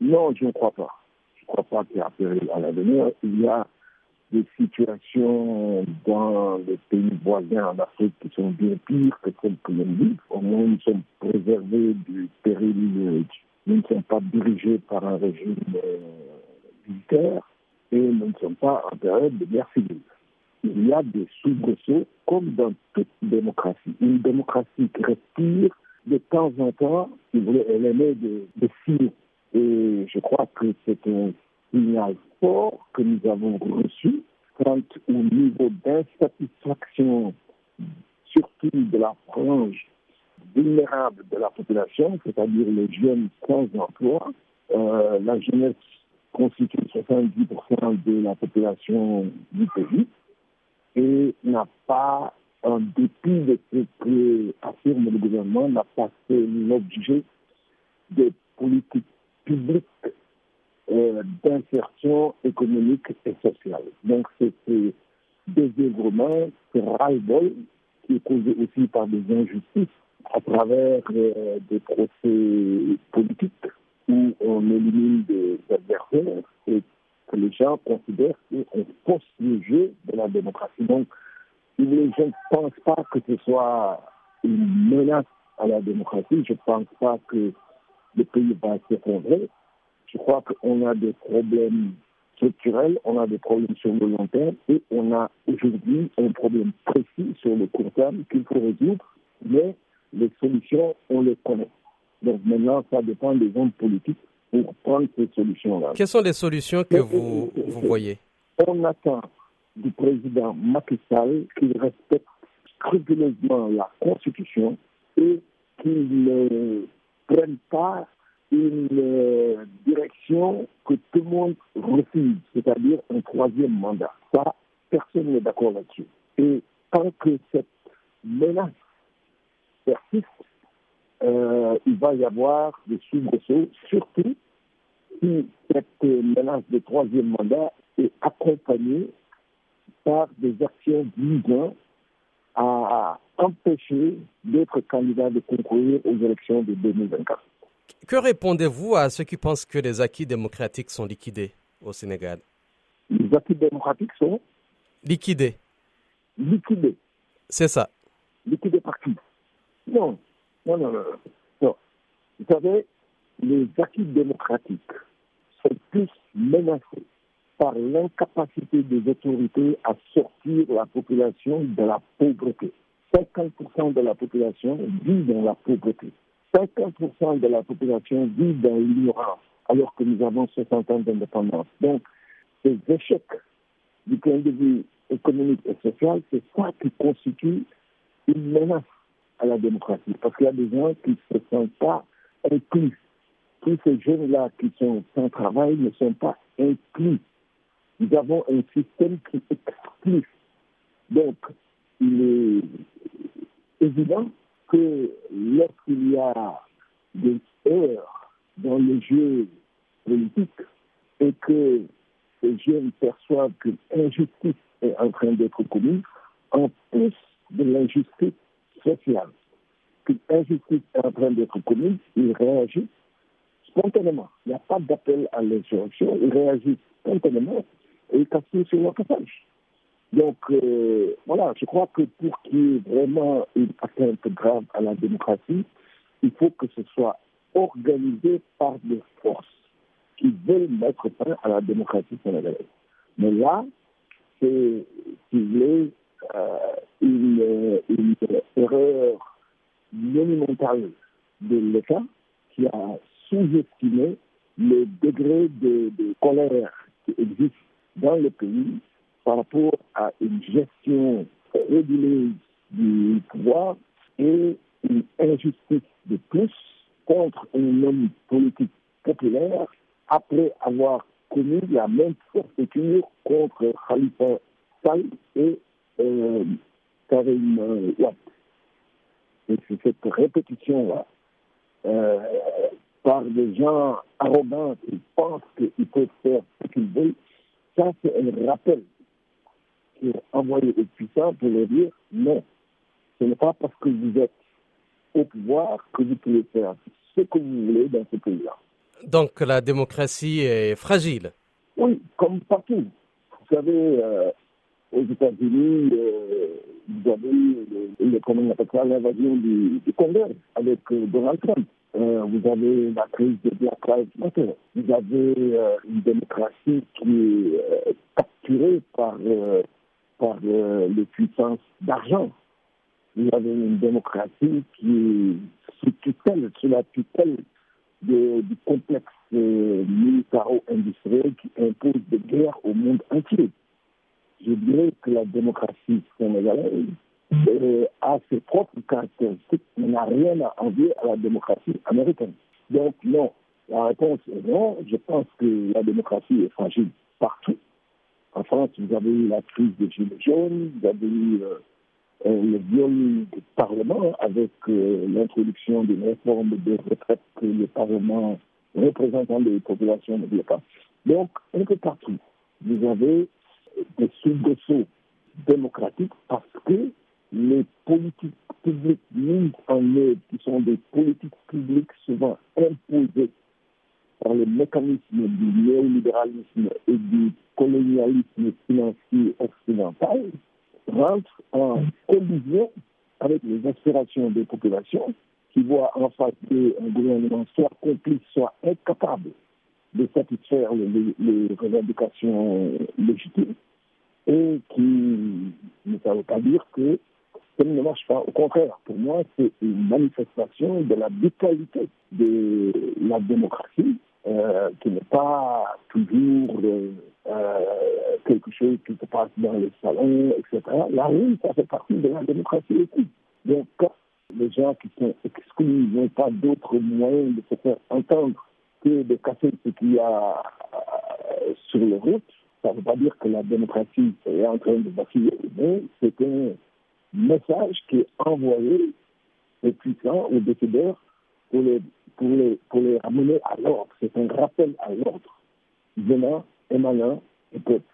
Non, je ne crois pas. Je ne crois pas qu'il y a péril à l'avenir. Il y a des situations dans les pays voisins en Afrique qui sont bien pires que celles que l'on vit. Au moins, nous sommes préservés du péril. Nous ne sommes pas dirigés par un régime euh, militaire et nous ne sommes pas en période de guerre civile. Il y a des soubresauts comme dans toute démocratie. Une démocratie qui respire de temps en temps, elle émet des, des signes. Et je crois que c'est un signal fort que nous avons reçu quant au niveau d'insatisfaction, surtout de la frange vulnérable de la population, c'est-à-dire les jeunes sans emploi. Euh, la jeunesse constitue 70% de la population du pays et n'a pas, en dépit de ce que affirme le gouvernement, n'a pas fait l'objet de politiques publiques euh, d'insertion économique et sociale. Donc c'est ce désœuvrement, ce qui est causé aussi par des injustices à travers euh, des procès politiques où on élimine des adversaires et que les gens considèrent qu'on pose le jeu de la démocratie. Donc, gens ne pensent pas que ce soit une menace à la démocratie. Je ne pense pas que le pays va s'effondrer. Je crois qu'on a des problèmes structurels, on a des problèmes sur le long terme et on a aujourd'hui un problème précis sur le court terme qu'il faut résoudre, mais les solutions, on les connaît. Donc maintenant, ça dépend des hommes politiques pour prendre ces solutions-là. Quelles sont les solutions que vous, vous voyez? On attend du président Macky Sall qu'il respecte scrupuleusement la Constitution et qu'il ne prenne pas une euh, direction que tout le monde refuse, c'est-à-dire un troisième mandat. Ça, personne n'est d'accord là-dessus. Et tant que cette menace persiste, euh, il va y avoir des soubresauts, surtout si cette menace de troisième mandat est accompagnée par des actions visant à empêcher d'autres candidats de concourir aux élections de 2024. Que répondez-vous à ceux qui pensent que les acquis démocratiques sont liquidés au Sénégal? Les acquis démocratiques sont liquidés. Liquidés. C'est ça. Liquidés par qui? Non. non, non, non, non. Vous savez, les acquis démocratiques sont plus menacés par l'incapacité des autorités à sortir la population de la pauvreté. 50% de la population vit dans la pauvreté. 50% de la population vit dans l'ignorance, alors que nous avons 60 ans d'indépendance. Donc, ces échecs du point de vue économique et social, c'est ça qui constitue une menace à la démocratie. Parce qu'il y a des gens qui ne se sentent pas inclus. Tous ces jeunes-là qui sont sans travail ne sont pas inclus. Nous avons un système qui exclut. Donc, il est évident que lorsqu'il y a des erreurs dans le jeu politique et que ces jeunes perçoivent qu'une injustice est en train d'être commise, en plus de l'injustice sociale, qu'une injustice est en train d'être commise, ils réagissent spontanément. Il n'y a pas d'appel à l'insurrection, ils réagissent spontanément et cassent sur leur passage. Donc, euh, voilà, je crois que pour qu'il y ait vraiment une atteinte grave à la démocratie, il faut que ce soit organisé par des forces qui veulent mettre fin à la démocratie sénégalaise. Mais là, c'est, si vous voulez, euh, une, erreur monumentale de l'État qui a sous-estimé le degré de, de colère qui existe dans le pays par rapport à une gestion régulière du pouvoir et une injustice de plus contre un homme politique populaire après avoir commis la même forfaiture contre Khalifa Sall et euh, Karim Watt. Et c'est cette répétition-là euh, par des gens arrogants qui pensent qu'ils peuvent faire ce qu'ils veulent, ça c'est un rappel qui est envoyé aux puissants pour leur dire non, ce n'est pas parce que vous êtes au pouvoir que vous pouvez faire ce que vous voulez dans ce pays-là. Donc la démocratie est fragile. Oui, comme partout. Vous savez, euh, aux États-Unis, euh, vous avez l'invasion du, du, Congrès avec euh, Donald Trump. Vous avez la crise de Black Lives. Vous avez une démocratie qui est capturée par, par les puissances d'argent. Vous avez une démocratie qui est sous tutelle, sous la tutelle du complexe militaro-industriel qui impose des guerres au monde entier je dirais que la démocratie sénégalaise euh, a ses propres caractéristiques, mais n'a rien à envier à la démocratie américaine. Donc non, la réponse est non. Je pense que la démocratie est fragile partout. En France, vous avez eu la crise des Gilets jaunes, vous avez eu euh, euh, le viol du Parlement avec l'introduction d'une réforme des retraites que le Parlement représentant des populations ne voulait pas. Donc, un peu partout, vous avez des soubresauts démocratiques parce que les politiques publiques mises en œuvre, qui sont des politiques publiques souvent imposées par le mécanisme du néolibéralisme et du colonialisme financier occidental, rentrent en collision avec les aspirations des populations qui voient en face un gouvernement soit complice, soit incapable de satisfaire les, les revendications légitimes et qui ne veut pas dire que ça ne marche pas. Au contraire, pour moi, c'est une manifestation de la vitalité de la démocratie, euh, qui n'est pas toujours euh, quelque chose qui se passe dans les salons, etc. La rue, ça fait partie de la démocratie aussi. Donc, quand les gens qui sont exclus n'ont pas d'autres moyens de se faire entendre que de casser ce qu'il y a euh, sur les routes, ça ne veut pas dire que la démocratie est en train de vaciller, mais c'est un message qui est envoyé aux puissants, aux décideurs, pour les, pour les, pour les ramener à l'ordre. C'est un rappel à l'ordre venant, émanant du peuple.